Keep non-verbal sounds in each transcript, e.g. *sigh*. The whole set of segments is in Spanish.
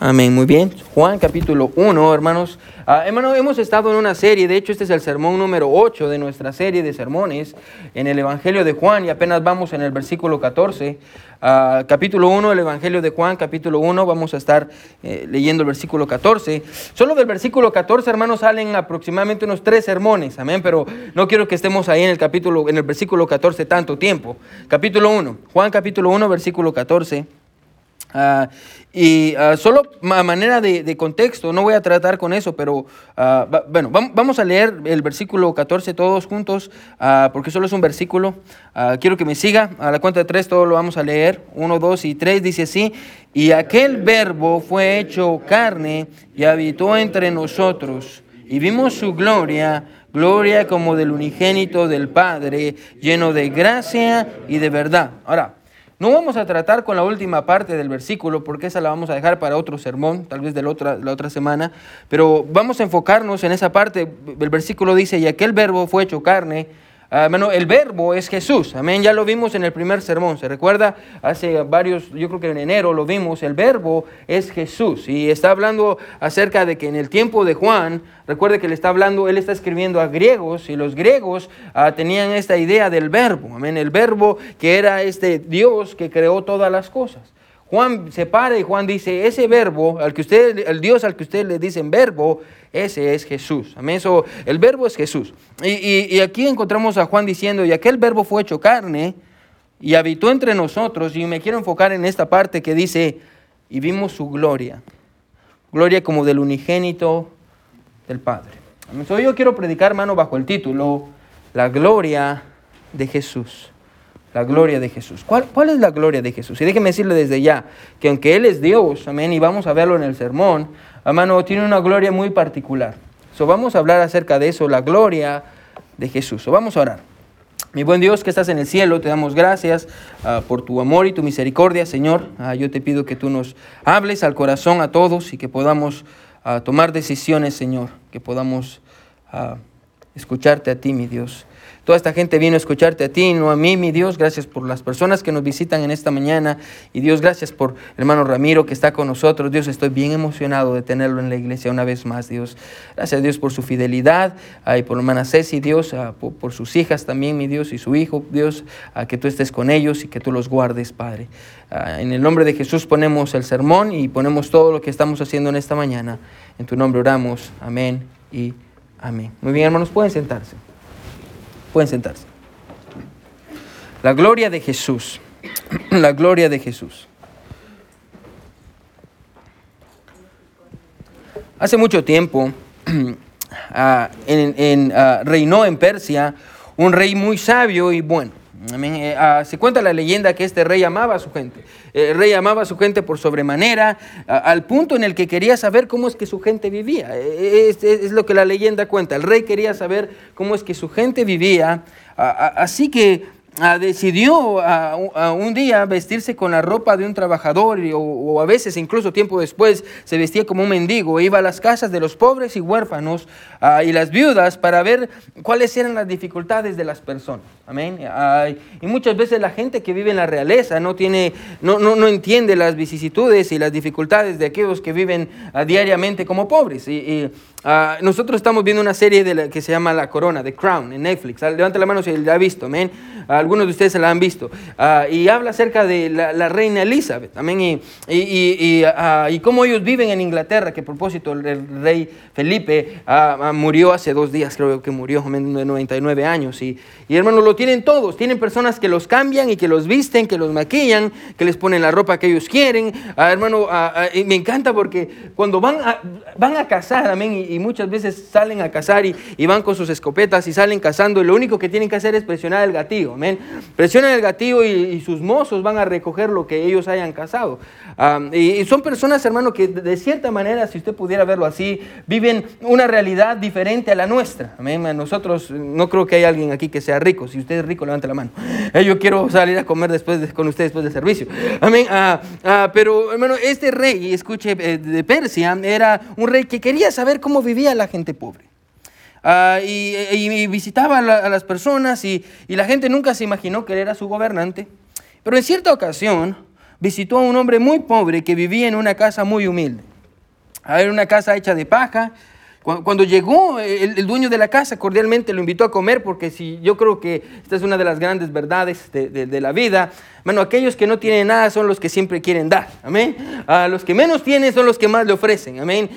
Amén, muy bien. Juan capítulo 1, hermanos. Ah, hermano, hemos estado en una serie, de hecho este es el sermón número 8 de nuestra serie de sermones en el Evangelio de Juan y apenas vamos en el versículo 14. Ah, capítulo 1, el Evangelio de Juan, capítulo 1, vamos a estar eh, leyendo el versículo 14. Solo del versículo 14, hermanos, salen aproximadamente unos tres sermones, amén, pero no quiero que estemos ahí en el capítulo, en el versículo 14 tanto tiempo. Capítulo 1, Juan capítulo 1, versículo 14. Ah, y ah, solo a manera de, contexto, no voy a tratar con eso, pero ah, bueno, vamos a leer el versículo 14 todos juntos, porque solo es un versículo. quiero que me siga, a la cuenta de tres todo lo vamos a leer. Uno, dos y tres dice así, y aquel verbo fue hecho carne y habitó entre nosotros, y vimos su gloria, gloria como del unigénito del Padre, lleno de gracia y de verdad. Ahora, no vamos a tratar con la última parte del versículo porque esa la vamos a dejar para otro sermón, tal vez de la otra, la otra semana, pero vamos a enfocarnos en esa parte. El versículo dice, y aquel verbo fue hecho carne Ah, bueno, el verbo es Jesús, amén, ya lo vimos en el primer sermón, se recuerda, hace varios, yo creo que en enero lo vimos, el verbo es Jesús. Y está hablando acerca de que en el tiempo de Juan, recuerde que le está hablando, él está escribiendo a griegos y los griegos ah, tenían esta idea del verbo, amén, el verbo que era este Dios que creó todas las cosas. Juan se para y Juan dice, ese verbo, al que usted, el Dios al que ustedes le dicen verbo, ese es Jesús. Amén. Eso, el verbo es Jesús. Y, aquí encontramos a Juan diciendo, y aquel verbo fue hecho carne y habitó entre nosotros. Y me quiero enfocar en esta parte que dice, y vimos su gloria. Gloria como del unigénito del Padre. Entonces yo quiero predicar, hermano, bajo el título, la gloria de Jesús. La gloria de Jesús. ¿Cuál, ¿Cuál, es la gloria de Jesús? Y déjeme decirle desde ya que aunque Él es Dios, amén, y vamos a verlo en el sermón, hermano, tiene una gloria muy particular. So, vamos a hablar acerca de eso, la gloria de Jesús. So, vamos a orar. Mi buen Dios que estás en el cielo, te damos gracias ah, por tu amor y tu misericordia, Señor. Ah, yo te pido que tú nos hables al corazón a todos y que podamos ah, tomar decisiones, Señor, que podamos escucharte a ti, mi Dios. Toda esta gente vino a escucharte a ti, no a mí, mi Dios. Gracias por las personas que nos visitan en esta mañana. Y Dios, gracias por hermano Ramiro que está con nosotros. Dios, estoy bien emocionado de tenerlo en la iglesia una vez más, Dios. Gracias, Dios, por su fidelidad. y por hermana Ceci, Dios, por, sus hijas también, mi Dios, y su hijo, Dios, que tú estés con ellos y que tú los guardes, Padre. en el nombre de Jesús ponemos el sermón y ponemos todo lo que estamos haciendo en esta mañana. En tu nombre oramos. Amén y amén. Muy bien, hermanos, pueden sentarse. Pueden sentarse. La gloria de Jesús. *clears throat* La gloria de Jesús. Hace mucho tiempo *clears throat* ah, ah, reinó en Persia un rey muy sabio y bueno. Eh, ah, se cuenta la leyenda que este rey amaba a su gente. El rey amaba a su gente por sobremanera, al punto en el que quería saber cómo es que su gente vivía. E, e, es, lo que la leyenda cuenta. El rey quería saber cómo es que su gente vivía. así que Ah, decidió a, un día vestirse con la ropa de un trabajador o, a veces incluso tiempo después se vestía como un mendigo, iba a las casas de los pobres y huérfanos ah, y las viudas para ver cuáles eran las dificultades de las personas. Amén. y muchas veces la gente que vive en la realeza no, tiene, no, no, entiende las vicisitudes y las dificultades de aquellos que viven ah, diariamente como pobres. Y, nosotros estamos viendo una serie de la, que se llama La Corona, The Crown, en Netflix. Levante la mano si la ha visto. Amén algunos de ustedes se la han visto, ah, y habla acerca de la, reina Elizabeth también, y, y, ah, y, cómo ellos viven en Inglaterra, que a propósito el, rey Felipe ah, murió hace dos días, creo que murió, de 99 años, y, y hermanos, lo tienen todos, tienen personas que los cambian y que los visten, que los maquillan, que les ponen la ropa que ellos quieren, hermano, y me encanta porque cuando van a, van a cazar, amén, y, muchas veces salen a cazar y, van con sus escopetas y salen cazando, y lo único que tienen que hacer es presionar el gatillo, amén. Presionan el gatillo y, sus mozos van a recoger lo que ellos hayan cazado. y, son personas, hermano, que de cierta manera, si usted pudiera verlo así, viven una realidad diferente a la nuestra. Amén. Nosotros, no creo que haya alguien aquí que sea rico. Usted es rico, levante la mano. Eh, yo quiero salir a comer después con usted después del servicio. Amén. Ah, ah, pero, hermano, este rey, escuche, eh, de Persia, era un rey que quería saber cómo vivía la gente pobre. Ah, y, visitaba a, las personas y, la gente nunca se imaginó que él era su gobernante. Pero en cierta ocasión visitó a un hombre muy pobre que vivía en una casa muy humilde. Era una casa hecha de paja cuando llegó el, dueño de la casa, cordialmente lo invitó a comer, porque si yo creo que esta es una de las grandes verdades de, la vida. Bueno, aquellos que no tienen nada son los que siempre quieren dar. Amén. Los que menos tienen son los que más le ofrecen. Amén.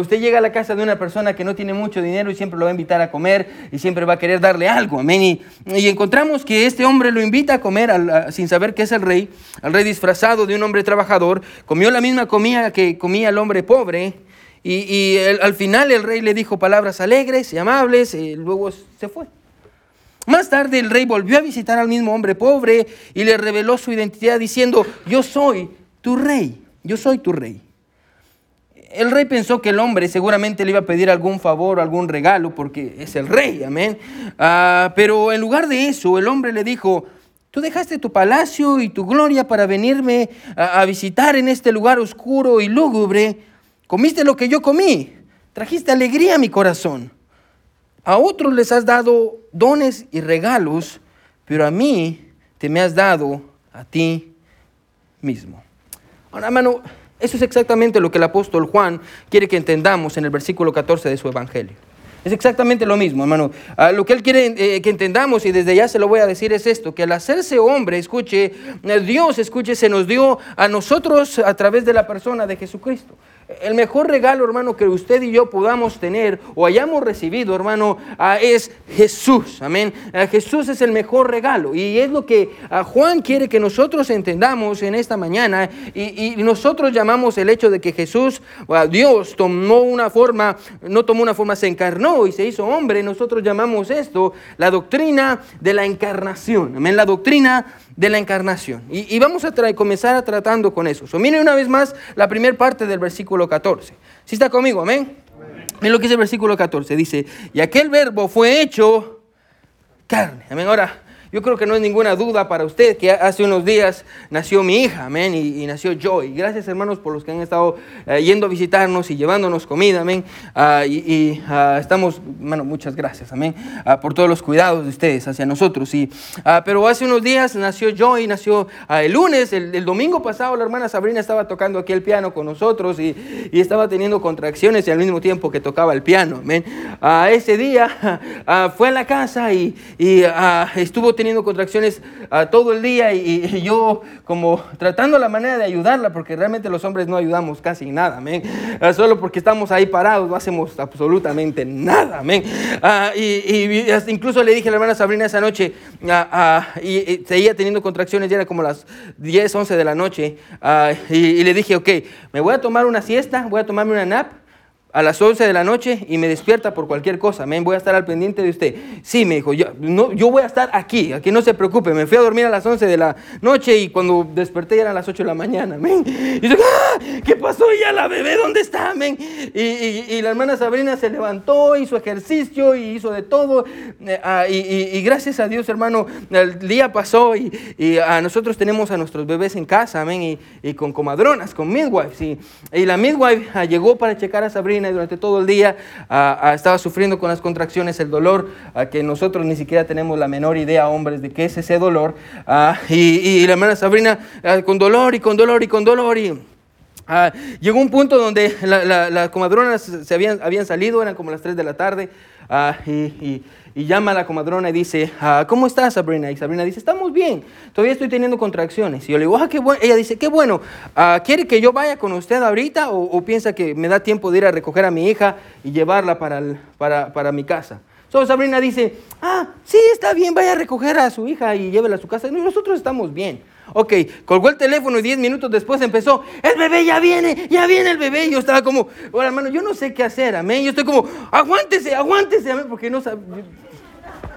usted llega a la casa de una persona que no tiene mucho dinero y siempre lo va a invitar a comer y siempre va a querer darle algo. Amén. Y, encontramos que este hombre lo invita a comer sin saber que es el rey, al rey disfrazado de un hombre trabajador. Comió la misma comida que comía el hombre pobre. Y, al final el rey le dijo palabras alegres y amables y luego se fue. Más tarde el rey volvió a visitar al mismo hombre pobre y le reveló su identidad diciendo, yo soy tu rey, yo soy tu rey. El rey pensó que el hombre seguramente le iba a pedir algún favor o algún regalo porque es el rey, amén. Ah, pero en lugar de eso, el hombre le dijo, tú dejaste tu palacio y tu gloria para venirme a visitar en este lugar oscuro y lúgubre Comiste lo que yo comí. Trajiste alegría a mi corazón. A otros les has dado dones y regalos, pero a mí te me has dado a ti mismo. Ahora, hermano, eso es exactamente lo que el apóstol Juan quiere que entendamos en el versículo 14 de su evangelio. Es exactamente lo mismo, hermano. Ah, lo que él quiere eh, que entendamos, y desde ya se lo voy a decir, es esto, que al hacerse hombre, escuche, eh, Dios, escuche, se nos dio a nosotros a través de la persona de Jesucristo. El mejor regalo, hermano, que usted y yo podamos tener o hayamos recibido, hermano, ah, es Jesús. Amén. Ah, Jesús es el mejor regalo. Y es lo que ah, Juan quiere que nosotros entendamos en esta mañana. Y, nosotros llamamos el hecho de que Jesús, Dios, tomó una forma, no tomó una forma, se encarnó y se hizo hombre. Nosotros llamamos esto la doctrina de la encarnación. Amén. La doctrina de la encarnación. Y, vamos a comenzar a tratando con eso. So, mire una vez más la primera parte del versículo 14. Si está conmigo, amén. Miren lo que dice el versículo 14. Dice, y aquel verbo fue hecho carne. Amén. Ahora, yo creo que no es ninguna duda para usted que hace unos días nació mi hija, amén, y, nació Joy. Gracias hermanos por los que han estado eh, yendo a visitarnos y llevándonos comida, amén. Ah, y, ah, estamos, bueno, muchas gracias, amén, ah, por todos los cuidados de ustedes hacia nosotros. Y, pero hace unos días nació Joy, nació el lunes, el, domingo pasado la hermana Sabrina estaba tocando aquí el piano con nosotros y, estaba teniendo contracciones y al mismo tiempo que tocaba el piano, amén. ese día *laughs* fue a la casa y, y estuvo teniendo contracciones uh, todo el día y, yo como tratando la manera de ayudarla, porque realmente los hombres no ayudamos casi nada, amén. Uh, solo porque estamos ahí parados no hacemos absolutamente nada, amén. Uh, y, incluso le dije a la hermana Sabrina esa noche, y, seguía teniendo contracciones, ya era como las 10, 11 de la noche, y le dije, ok, me voy a tomar una siesta, voy a tomarme una nap a las 11 de la noche y me despierta por cualquier cosa. me voy a estar al pendiente de usted. Sí, me dijo, yo, no, yo voy a estar aquí, aquí no se preocupe. Me fui a dormir a las 11 de la noche y cuando desperté ya eran las 8 de la mañana. Y yo, ¡Ah! ¿qué pasó ya la bebé? ¿Dónde está? Y, y, la hermana Sabrina se levantó, hizo ejercicio y hizo de todo. Eh, ah, y, gracias a Dios, hermano, el día pasó y, a nosotros tenemos a nuestros bebés en casa, amén, y, con comadronas, con midwives. Y, la midwife ah, llegó para checar a Sabrina y durante todo el día ah, ah, estaba sufriendo con las contracciones, el dolor, ah, que nosotros ni siquiera tenemos la menor idea, hombres, de qué es ese dolor. Y, la hermana Sabrina con dolor y con dolor y con dolor y... llegó un punto donde las comadronas se habían, habían salido, eran como las 3 de la tarde, y, y llama a la comadrona y dice, ah, ¿cómo estás Sabrina? Y Sabrina dice, estamos bien, todavía estoy teniendo contracciones. Y yo le digo, ah, qué bueno. Ella dice, qué bueno, ah, ¿quiere que yo vaya con usted ahorita o, piensa que me da tiempo de ir a recoger a mi hija y llevarla para, para, para mi casa? So, Sabrina dice, ah, sí, está bien, vaya a recoger a su hija y llévela a su casa. Y nosotros estamos bien. Ok, colgó el teléfono y diez minutos después empezó, el bebé ya viene, ya viene el bebé. Y yo estaba como, bueno, hermano, yo no sé qué hacer, amén. Yo estoy como, aguántese, aguántese, amén, porque no sabe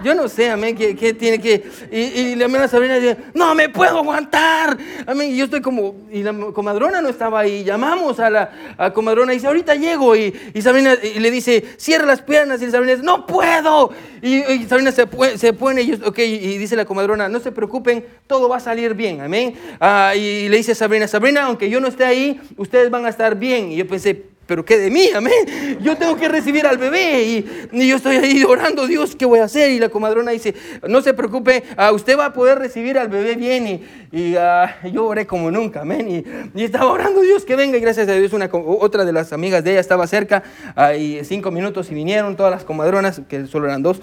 yo no sé, amén, qué, tiene que... Y, la hermana Sabrina dice, no me puedo aguantar. Amén, y yo estoy como, y la comadrona no estaba ahí. Llamamos a la comadrona y dice, ahorita llego. Y, Sabrina le dice, cierra las piernas. Y Sabrina dice, no puedo. Y, Sabrina se, se pone y, okay, y dice la comadrona, no se preocupen, todo va a salir bien, amén. Ah, y le dice a Sabrina, Sabrina, aunque yo no esté ahí, ustedes van a estar bien. Y yo pensé, pero ¿qué de mí? Amén. Yo tengo que recibir al bebé y, yo estoy ahí orando, Dios, ¿qué voy a hacer? Y la comadrona dice, no se preocupe, uh, usted va a poder recibir al bebé bien. Y, y uh, yo oré como nunca, amén. Y, estaba orando, Dios, que venga. Y gracias a Dios, una, otra de las amigas de ella estaba cerca. Uh, y cinco minutos y vinieron todas las comadronas, que solo eran dos.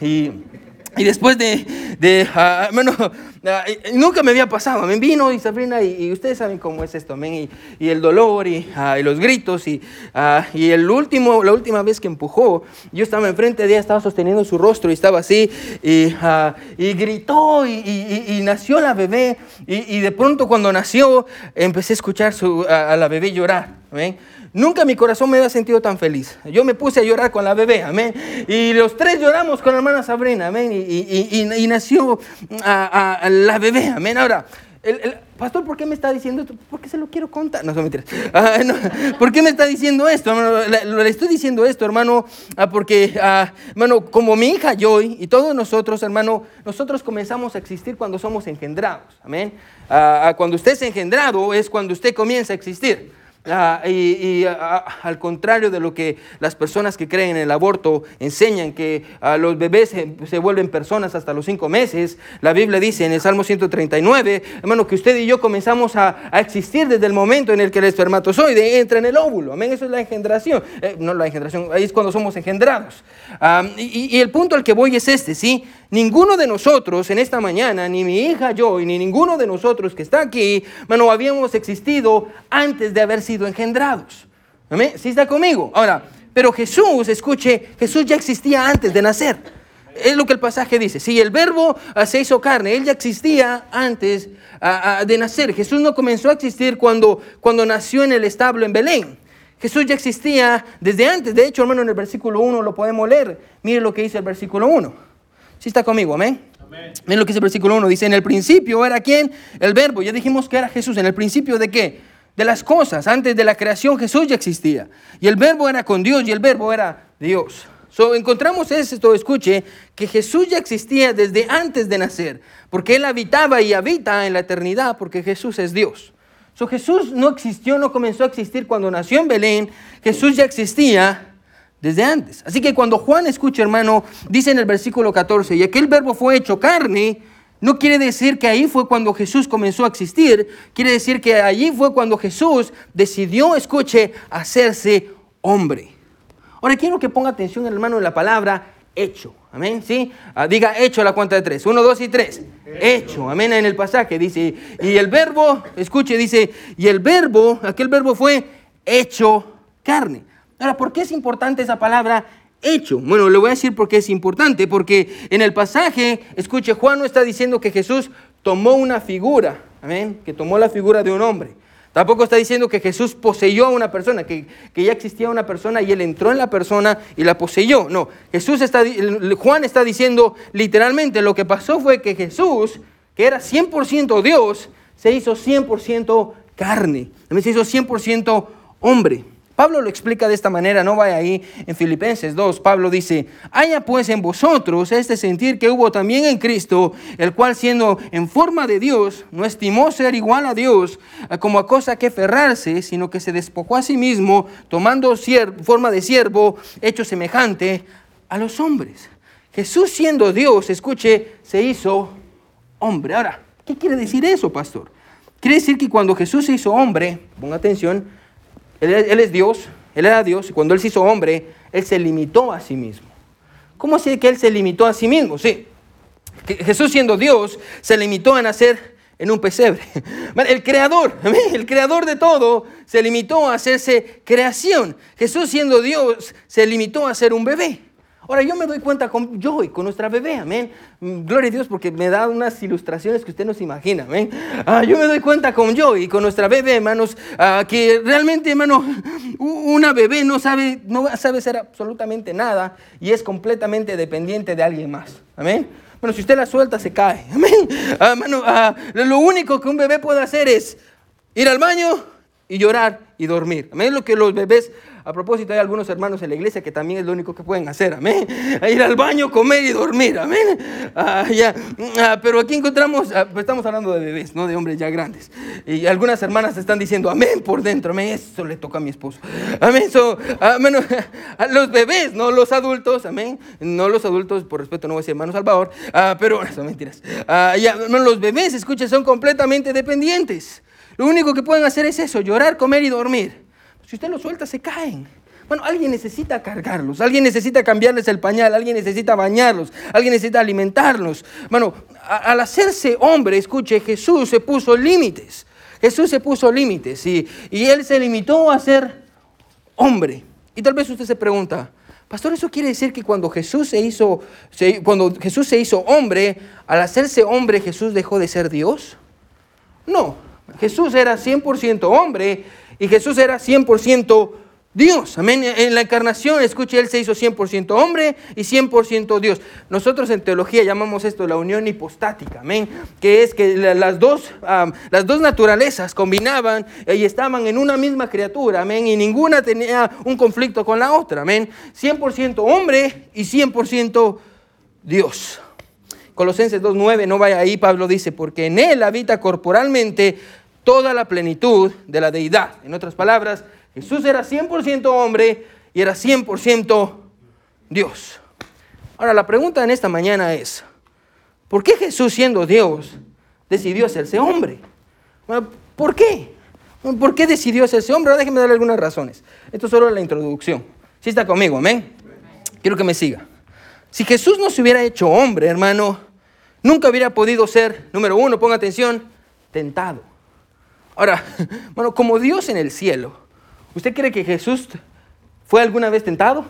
y y después de, de ah, bueno, ah, nunca me había pasado, me vino y Sabrina, y, ustedes saben cómo es esto, y, y, el dolor y, ah, y los gritos, y, y, el último, la última vez que empujó, yo estaba enfrente de ella, estaba sosteniendo su rostro y estaba así, y, y gritó, y, nació la bebé, y, de pronto cuando nació, empecé a escuchar su, a, la bebé llorar, ¿ven? Nunca mi corazón me había sentido tan feliz. Yo me puse a llorar con la bebé, amén. Y los tres lloramos con la hermana Sabrina, amén. Y, nació a, la bebé, amén. Ahora, el, pastor, ¿por qué me está diciendo esto? Porque se lo quiero contar. No, no mentiras. Ah, ¿Por qué me está diciendo esto? le, estoy diciendo esto, hermano, ah, porque, ah, hermano, como mi hija Joy y todos nosotros, hermano, nosotros comenzamos a existir cuando somos engendrados. Amén. cuando usted es engendrado es cuando usted comienza a existir. Ah, y, ah, al contrario de lo que las personas que creen en el aborto enseñan, que ah, los bebés se, vuelven personas hasta los cinco meses, la Biblia dice en el Salmo 139, hermano, que usted y yo comenzamos a, existir desde el momento en el que el espermatozoide entra en el óvulo. Amén, eso es la engendración. Eh, no la engendración, ahí es cuando somos engendrados. y, y el punto al que voy es este, ¿sí? Ninguno de nosotros en esta mañana, ni mi hija yo, ni ninguno de nosotros que está aquí, bueno, habíamos existido antes de haber sido engendrados. ¿Amén? ¿Sí está conmigo? Ahora, pero Jesús, escuche, Jesús ya existía antes de nacer. Es lo que el pasaje dice. Si el verbo ah, se hizo carne, él ya existía antes ah, ah, de nacer. Jesús no comenzó a existir cuando, cuando nació en el establo en Belén. Jesús ya existía desde antes. De hecho, hermano, en el versículo 1 lo podemos leer. Mire lo que dice el versículo 1. ¿Sí está conmigo? Amén. Miren lo que dice el versículo 1. Dice, en el principio era quién? El verbo. Ya dijimos que era Jesús. ¿En el principio de qué? De las cosas. Antes de la creación Jesús ya existía. Y el verbo era con Dios y el verbo era Dios. So, encontramos esto, escuche, que Jesús ya existía desde antes de nacer, porque Él habitaba y habita en la eternidad, porque Jesús es Dios. So, Jesús no existió, no comenzó a existir cuando nació en Belén, Jesús ya existía desde antes. Así que cuando Juan escucha, hermano, dice en el versículo 14, y aquel verbo fue hecho carne, no quiere decir que ahí fue cuando Jesús comenzó a existir, quiere decir que allí fue cuando Jesús decidió, escuche, hacerse hombre. Ahora quiero que ponga atención, hermano, en la palabra hecho. Amén, ¿sí? Ah, diga hecho a la cuenta de tres. Uno, dos y tres. Hecho. Amén, en el pasaje dice, y el verbo, escuche, dice, y el verbo, aquel verbo fue hecho carne. Ahora, ¿por qué es importante esa palabra hecho? Bueno, le voy a decir por qué es importante, porque en el pasaje, escuche, Juan no está diciendo que Jesús tomó una figura, amén, que tomó la figura de un hombre. Tampoco está diciendo que Jesús poseyó a una persona, que, ya existía una persona y él entró en la persona y la poseyó. No, Jesús está, Juan está diciendo literalmente lo que pasó fue que Jesús, que era 100% Dios, se hizo 100% carne, se hizo 100% hombre. Pablo lo explica de esta manera, no vaya ahí en Filipenses 2. Pablo dice, haya pues en vosotros este sentir que hubo también en Cristo, el cual siendo en forma de Dios, no estimó ser igual a Dios eh, como a cosa que ferrarse, sino que se despojó a sí mismo, tomando forma de siervo, hecho semejante a los hombres. Jesús siendo Dios, escuche, se hizo hombre. Ahora, ¿qué quiere decir eso, pastor? Quiere decir que cuando Jesús se hizo hombre, ponga atención, él, es Dios, Él era Dios, y cuando Él se hizo hombre, Él se limitó a sí mismo. ¿Cómo así que Él se limitó a sí mismo? Sí, Jesús siendo Dios, se limitó a nacer en un pesebre. *laughs* El creador, *laughs* el creador de todo, se limitó a hacerse creación. Jesús siendo Dios, se limitó a ser un bebé. Ahora yo me doy cuenta con Joy, con nuestra bebé, amén. Mm, gloria a Dios porque me da unas ilustraciones que usted no se imagina, amén. Ah, yo me doy cuenta con Joy, con nuestra bebé, hermanos, ah, que realmente, hermano, una bebé no sabe, no sabe hacer absolutamente nada y es completamente dependiente de alguien más, amén. Bueno, si usted la suelta, se cae, *laughs* amén. Ah, lo único que un bebé puede hacer es ir al baño y llorar y dormir. Amén. Lo que los bebés, a propósito, hay algunos hermanos en la iglesia que también es lo único que pueden hacer. Amén. *laughs* ir al baño, comer y dormir. Amén. Ah. Ah, pero aquí encontramos, ah, pues estamos hablando de bebés, no de hombres ya grandes. Y algunas hermanas están diciendo amén por dentro. Amén. Eso le toca a mi esposo. Amén. So, *laughs* los bebés, no los adultos. Amén. No los adultos, por respeto, no voy a decir hermano Salvador. pero son mentiras. ya, los bebés, escuchen, son completamente dependientes. Lo único que pueden hacer es eso, llorar, comer y dormir. Si usted los suelta, se caen. Bueno, alguien necesita cargarlos, alguien necesita cambiarles el pañal, alguien necesita bañarlos, alguien necesita alimentarlos. Bueno, al hacerse hombre, escuche, Jesús se puso límites. Jesús se puso límites y, y él se limitó a ser hombre. Y tal vez usted se pregunta, Pastor, ¿eso quiere decir que cuando Jesús se hizo, cuando Jesús se hizo hombre, al hacerse hombre Jesús dejó de ser Dios? No, Jesús era 100% hombre y Jesús era 100% Dios. Amén. En la encarnación, escuche, Él se hizo 100% hombre y 100% Dios. Nosotros en teología llamamos esto la unión hipostática. Amén. Que es que las dos, las dos naturalezas combinaban y estaban en una misma criatura. Amén. Y ninguna tenía un conflicto con la otra. Amén. 100% hombre y 100% Dios. Colosenses 2.9, no vaya ahí, Pablo dice, porque en Él habita corporalmente toda la plenitud de la deidad. En otras palabras, Jesús era 100% hombre y era 100% Dios. Ahora, la pregunta en esta mañana es, ¿por qué Jesús siendo Dios decidió hacerse hombre? ¿Por qué? ¿Por qué decidió hacerse hombre? déjeme darle algunas razones. Esto es solo la introducción. Si está conmigo, amén. Quiero que me siga. Si Jesús no se hubiera hecho hombre, hermano, nunca hubiera podido ser, número uno, ponga atención, tentado. Ahora, *laughs* bueno, como Dios en el cielo, ¿usted cree que Jesús fue alguna vez tentado?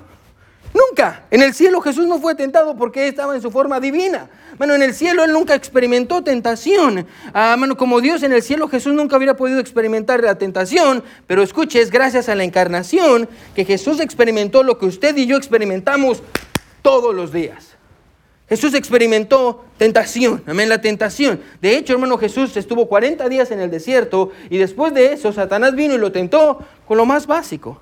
Nunca. En el cielo Jesús no fue tentado porque estaba en su forma divina. Bueno, en el cielo Él nunca experimentó tentación. Ah, como Dios en el cielo Jesús nunca hubiera podido experimentar la tentación. Pero escuche, es gracias a la encarnación que Jesús experimentó lo que usted y yo experimentamos todos los días. Jesús experimentó tentación, amén, la tentación. De hecho, hermano Jesús estuvo 40 días en el desierto y después de eso Satanás vino y lo tentó con lo más básico,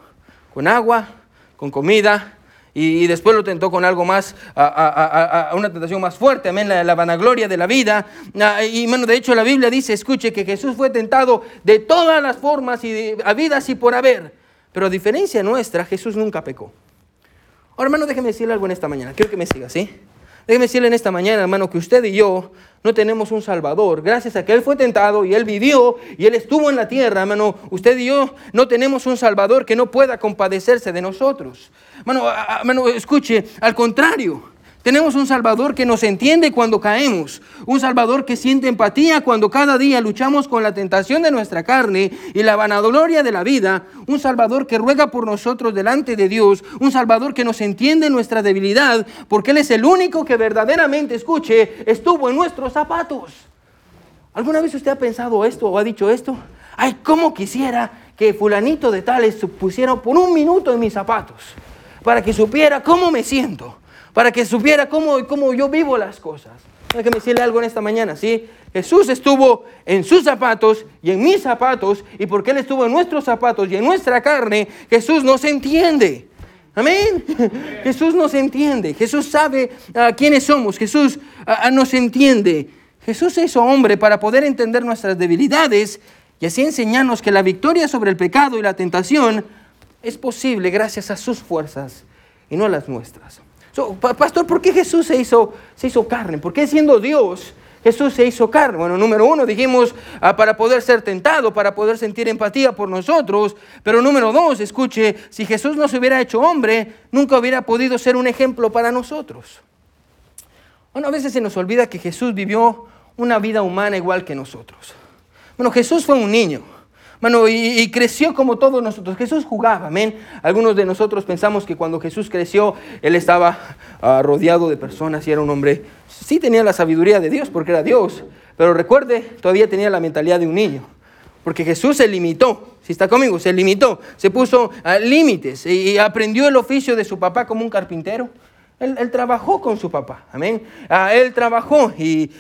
con agua, con comida, y, después lo tentó con algo más, a, una tentación más fuerte, amén, la, vanagloria de la vida. Ah, y bueno, de hecho la Biblia dice, escuche, que Jesús fue tentado de todas las formas y habidas y por haber. Pero a diferencia nuestra, Jesús nunca pecó. Ahora, hermano, déjeme decirle algo en esta mañana. Quiero que me siga, ¿sí? Déjeme decirle en esta mañana, hermano, que usted y yo no tenemos un Salvador. Gracias a que Él fue tentado y Él vivió y Él estuvo en la tierra, hermano, usted y yo no tenemos un Salvador que no pueda compadecerse de nosotros. Hermano, hermano escuche, al contrario. Tenemos un Salvador que nos entiende cuando caemos, un Salvador que siente empatía cuando cada día luchamos con la tentación de nuestra carne y la vanagloria de la vida, un Salvador que ruega por nosotros delante de Dios, un Salvador que nos entiende nuestra debilidad, porque Él es el único que verdaderamente, escuche, estuvo en nuestros zapatos. ¿Alguna vez usted ha pensado esto o ha dicho esto? Ay, cómo quisiera que fulanito de tales pusiera por un minuto en mis zapatos, para que supiera cómo me siento para que supiera cómo, cómo yo vivo las cosas. que me decirle algo en esta mañana, ¿sí? Jesús estuvo en sus zapatos y en mis zapatos, y porque Él estuvo en nuestros zapatos y en nuestra carne, Jesús nos entiende. Amén. Jesús nos entiende. Jesús sabe a quiénes somos. Jesús nos entiende. Jesús se hizo hombre para poder entender nuestras debilidades y así enseñarnos que la victoria sobre el pecado y la tentación es posible gracias a sus fuerzas y no a las nuestras pastor, ¿por qué Jesús se hizo, se hizo carne? ¿Por qué siendo Dios Jesús se hizo carne? Bueno, número uno, dijimos, ah, para poder ser tentado, para poder sentir empatía por nosotros. Pero número dos, escuche, si Jesús no se hubiera hecho hombre, nunca hubiera podido ser un ejemplo para nosotros. Bueno, a veces se nos olvida que Jesús vivió una vida humana igual que nosotros. Bueno, Jesús fue un niño. Bueno, y, creció como todos nosotros. Jesús jugaba, amén. Algunos de nosotros pensamos que cuando Jesús creció, Él estaba ah, rodeado de personas y era un hombre. Sí tenía la sabiduría de Dios porque era Dios, pero recuerde, todavía tenía la mentalidad de un niño. Porque Jesús se limitó, si está conmigo, se limitó, se puso a límites y aprendió el oficio de su papá como un carpintero. Él, trabajó con su papá, amén. Ah, él trabajó y,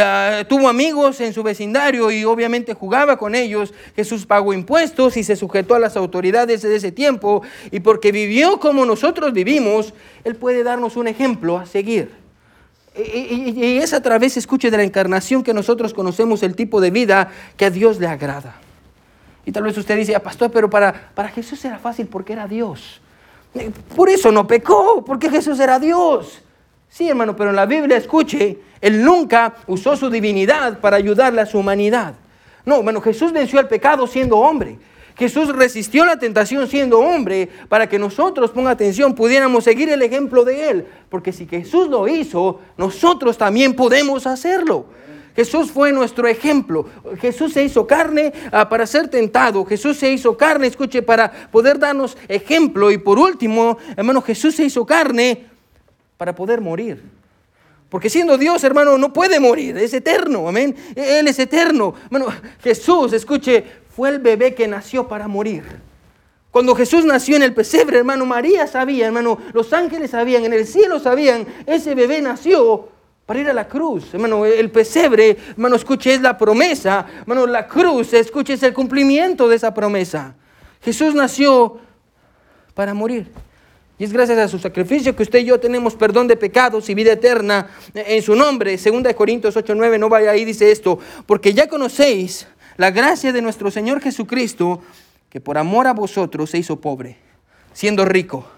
ah, tuvo amigos en su vecindario y obviamente jugaba con ellos. Jesús pagó impuestos y se sujetó a las autoridades de ese tiempo. Y porque vivió como nosotros vivimos, Él puede darnos un ejemplo a seguir. Y, es a través, escuche, de la encarnación que nosotros conocemos el tipo de vida que a Dios le agrada. Y tal vez usted dice, ah, pastor, pero para, para Jesús era fácil porque era Dios. Por eso no pecó, porque Jesús era Dios. Sí, hermano, pero en la Biblia, escuche, Él nunca usó su divinidad para ayudarle a su humanidad. No, hermano, Jesús venció el pecado siendo hombre. Jesús resistió la tentación siendo hombre para que nosotros, ponga atención, pudiéramos seguir el ejemplo de Él. Porque si Jesús lo hizo, nosotros también podemos hacerlo. Jesús fue nuestro ejemplo. Jesús se hizo carne ah, para ser tentado. Jesús se hizo carne, escuche, para poder darnos ejemplo. Y por último, hermano, Jesús se hizo carne para poder morir. Porque siendo Dios, hermano, no puede morir, es eterno, amén. Él es eterno. Hermano, Jesús, escuche, fue el bebé que nació para morir. Cuando Jesús nació en el pesebre, hermano, María sabía, hermano, los ángeles sabían, en el cielo sabían, ese bebé nació para ir a la cruz. Hermano, el pesebre, hermano, escuche, es la promesa. Hermano, la cruz, escuche, es el cumplimiento de esa promesa. Jesús nació para morir. Y es gracias a su sacrificio que usted y yo tenemos perdón de pecados y vida eterna en su nombre. Segunda de Corintios 8, 9, no vaya ahí, dice esto. Porque ya conocéis la gracia de nuestro Señor Jesucristo, que por amor a vosotros se hizo pobre, siendo rico,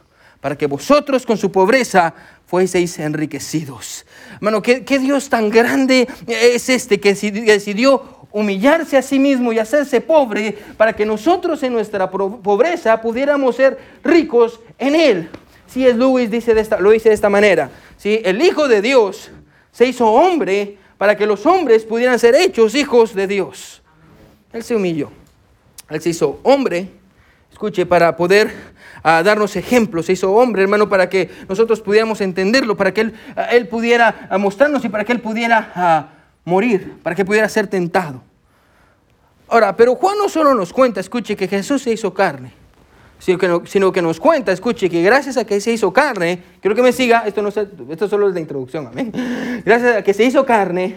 para que vosotros con su pobreza fueseis enriquecidos. Hermano, ¿qué, Dios tan grande es este que decidió humillarse a sí mismo y hacerse pobre para que nosotros en nuestra pobreza pudiéramos ser ricos en Él? Si es Luis dice de esta, lo dice de esta manera. ¿sí? El Hijo de Dios se hizo hombre para que los hombres pudieran ser hechos hijos de Dios. Él se humilló. Él se hizo hombre, escuche, para poder a darnos ejemplos, se hizo hombre, hermano, para que nosotros pudiéramos entenderlo, para que Él, él pudiera mostrarnos y para que Él pudiera morir, para que pudiera ser tentado. Ahora, pero Juan no solo nos cuenta, escuche, que Jesús se hizo carne, sino que, sino que nos cuenta, escuche, que gracias a que se hizo carne, quiero que me siga, esto, no, esto solo es la introducción, amén. *laughs* Gracias a que se hizo carne,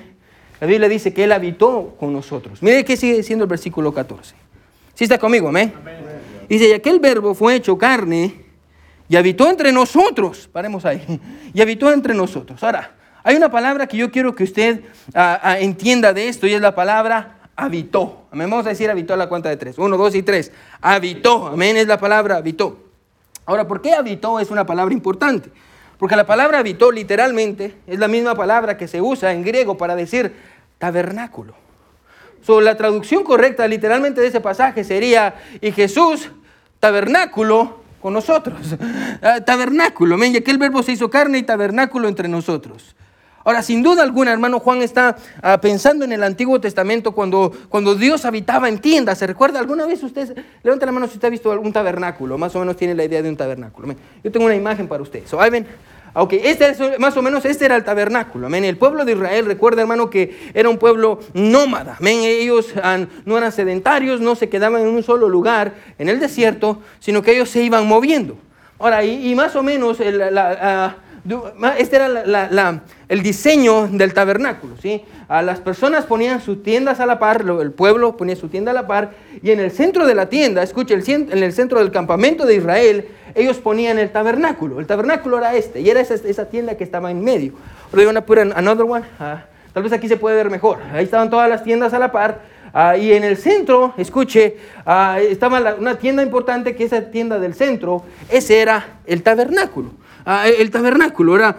la Biblia dice que Él habitó con nosotros. Mire qué sigue diciendo el versículo 14. ¿Sí está conmigo, amén. amén. Dice, y aquel verbo fue hecho carne y habitó entre nosotros. Paremos ahí. *laughs* Y habitó entre nosotros. Ahora, hay una palabra que yo quiero que usted ah, ah, entienda de esto y es la palabra habitó. Amén. Vamos a decir habitó a la cuenta de tres. Uno, dos y tres. Habitó. Amén. Es la palabra habitó. Ahora, ¿por qué habitó es una palabra importante? Porque la palabra habitó literalmente es la misma palabra que se usa en griego para decir tabernáculo la traducción correcta literalmente de ese pasaje sería, y Jesús, tabernáculo con nosotros. *laughs* Ah, tabernáculo, y aquel verbo se hizo carne y tabernáculo entre nosotros. Ahora, sin duda alguna, hermano Juan está ah, pensando en el Antiguo Testamento cuando, cuando Dios habitaba en tiendas. ¿Se recuerda? ¿Alguna vez usted, levanta la mano si usted ha visto algún tabernáculo? Más o menos tiene la idea de un tabernáculo. Yo tengo una imagen para usted. So, ahí ven, Ok, este es, más o menos este era el tabernáculo. Amén. El pueblo de Israel, recuerda hermano que era un pueblo nómada. Amén. Ellos no eran sedentarios, no se quedaban en un solo lugar en el desierto, sino que ellos se iban moviendo. Ahora, y, más o menos este era el diseño del tabernáculo. ¿sí? A las personas ponían sus tiendas a la par, el pueblo ponía su tienda a la par, y en el centro de la tienda, escuche, en el centro del campamento de Israel, ellos ponían el tabernáculo. El tabernáculo era este, y era esa, tienda que estaba en medio. Van a poner another one. Ah, tal vez aquí se puede ver mejor. Ahí estaban todas las tiendas a la par. Ah, y en el centro, escuche, ah, estaba una tienda importante que esa tienda del centro, ese era el tabernáculo. El tabernáculo era,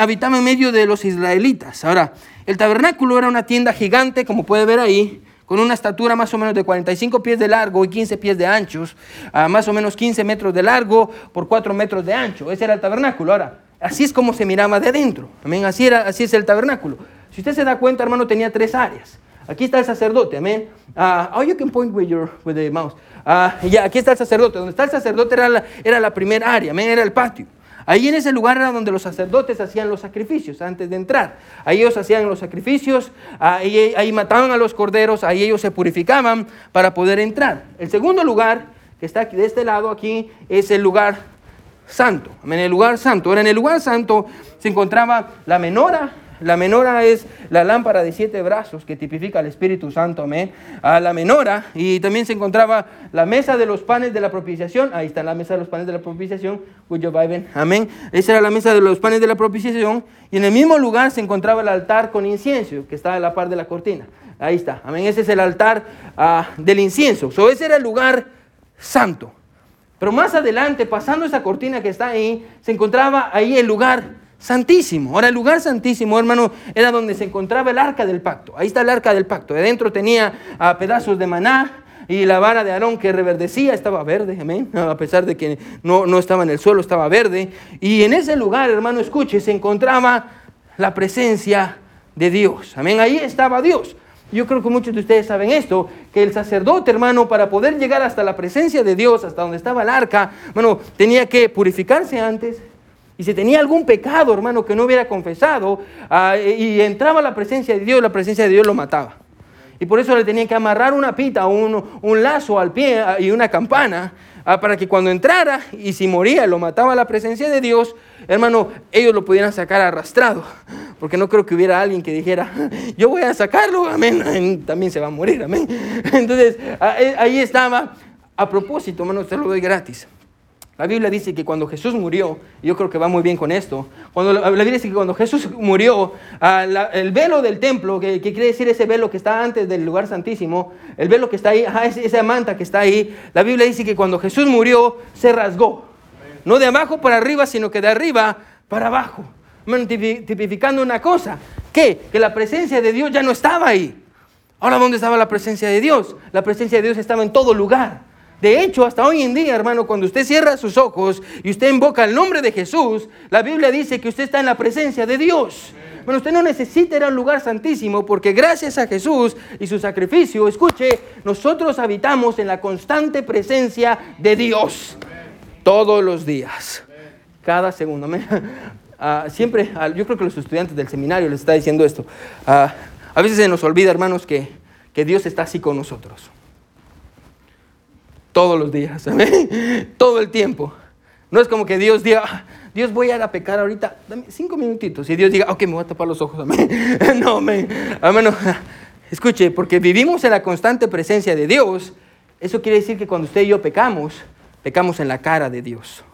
habitaba en medio de los israelitas. Ahora, el tabernáculo era una tienda gigante, como puede ver ahí, con una estatura más o menos de 45 pies de largo y 15 pies de anchos, a más o menos 15 metros de largo por 4 metros de ancho. Ese era el tabernáculo. Ahora, así es como se miraba de adentro. Amén. Así, era, así es el tabernáculo. Si usted se da cuenta, hermano, tenía tres áreas. Aquí está el sacerdote, amén. Uh, oh, you can point with, your, with the mouse. Uh, ya, aquí está el sacerdote. Donde está el sacerdote era la, era la primera área, amén, era el patio. Ahí en ese lugar era donde los sacerdotes hacían los sacrificios antes de entrar. Ahí ellos hacían los sacrificios, ahí, ahí mataban a los corderos, ahí ellos se purificaban para poder entrar. El segundo lugar, que está aquí de este lado aquí, es el lugar santo. En el lugar santo. Ahora, en el lugar santo se encontraba la menora. La menora es la lámpara de siete brazos que tipifica al Espíritu Santo, amén. A la menora, y también se encontraba la mesa de los panes de la propiciación. Ahí está la mesa de los panes de la propiciación, cuyo amén. Esa era la mesa de los panes de la propiciación. Y en el mismo lugar se encontraba el altar con incienso, que estaba a la par de la cortina. Ahí está, amén. Ese es el altar ah, del incienso. So, ese era el lugar santo. Pero más adelante, pasando esa cortina que está ahí, se encontraba ahí el lugar santísimo. Ahora, el lugar santísimo, hermano, era donde se encontraba el arca del pacto. Ahí está el arca del pacto. De dentro tenía ah, pedazos de maná y la vara de Aarón que reverdecía estaba verde, amén. *laughs* A pesar de que no, no estaba en el suelo, estaba verde. Y en ese lugar, hermano, escuche, se encontraba la presencia de Dios. Amén. Ahí estaba Dios. Yo creo que muchos de ustedes saben esto, que el sacerdote, hermano, para poder llegar hasta la presencia de Dios, hasta donde estaba el arca, bueno, tenía que purificarse antes. Y si tenía algún pecado, hermano, que no hubiera confesado, ah, y entraba a la presencia de Dios, la presencia de Dios lo mataba. Y por eso le tenían que amarrar una pita, un, un lazo al pie ah, y una campana, ah, para que cuando entrara y si moría, lo mataba la presencia de Dios, hermano, ellos lo pudieran sacar arrastrado porque no creo que hubiera alguien que dijera, yo voy a sacarlo, amén, también se va a morir, amén. *laughs* Entonces, eh, ahí estaba, a propósito, hermano, usted lo doy gratis. La Biblia dice que cuando Jesús murió, yo creo que va muy bien con esto, cuando la Biblia dice que cuando Jesús murió, el velo del templo, que, quiere decir ese velo que está antes del lugar santísimo, el velo que está ahí, esa manta que está ahí, la Biblia dice que cuando Jesús murió, se rasgó. No de abajo para arriba, sino que de arriba para abajo tipificando una cosa, ¿qué? Que la presencia de Dios ya no estaba ahí. Ahora, ¿dónde estaba la presencia de Dios? La presencia de Dios estaba en todo lugar. De hecho, hasta hoy en día, hermano, cuando usted cierra sus ojos y usted invoca el nombre de Jesús, la Biblia dice que usted está en la presencia de Dios. Bueno, usted no necesita ir a un lugar santísimo porque gracias a Jesús y su sacrificio, escuche, nosotros habitamos en la constante presencia de Dios todos los días, cada segundo. *laughs* Ah, siempre, ah, yo creo que los estudiantes del seminario les está diciendo esto. Ah, a veces se nos olvida, hermanos, que, que, Dios está así con nosotros. Todos los días, *laughs* todo el tiempo. No es como que Dios diga, Dios voy a ir a pecar ahorita, dame cinco minutitos. Y Dios diga, ok, me voy a tapar los ojos. *laughs* no, amén. *laughs* Escuche, porque vivimos en la constante presencia de Dios. Eso quiere decir que cuando usted y yo pecamos, pecamos en la cara de Dios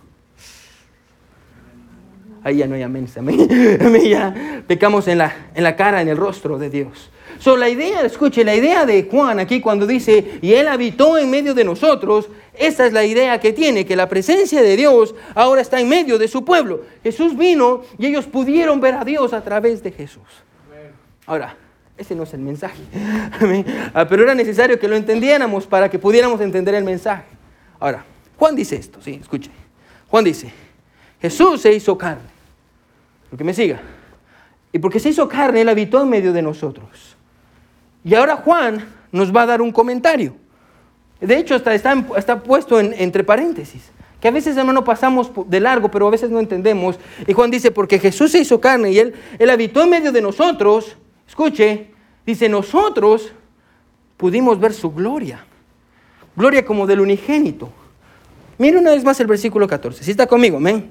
ahí ya no hay amén, amén. ya pecamos en la, en la cara, en el rostro de Dios. So, la idea, escuche, la idea de Juan aquí cuando dice, y Él habitó en medio de nosotros, esta es la idea que tiene, que la presencia de Dios ahora está en medio de su pueblo. Jesús vino y ellos pudieron ver a Dios a través de Jesús. Ahora, ese no es el mensaje, *laughs* ah, pero era necesario que lo entendiéramos para que pudiéramos entender el mensaje. Ahora, Juan dice esto, sí, escuche. Juan dice, Jesús se hizo carne porque me siga. Y porque se hizo carne, Él habitó en medio de nosotros. Y ahora Juan nos va a dar un comentario. De hecho, está, puesto entre paréntesis. Que a veces, hermano, pasamos de largo, pero a veces no entendemos. Y Juan dice, porque Jesús se hizo carne y Él, él habitó en medio de nosotros. Escuche, dice, nosotros pudimos ver su gloria. Gloria como del unigénito. Mira una vez más el versículo 14. Si está conmigo, amén.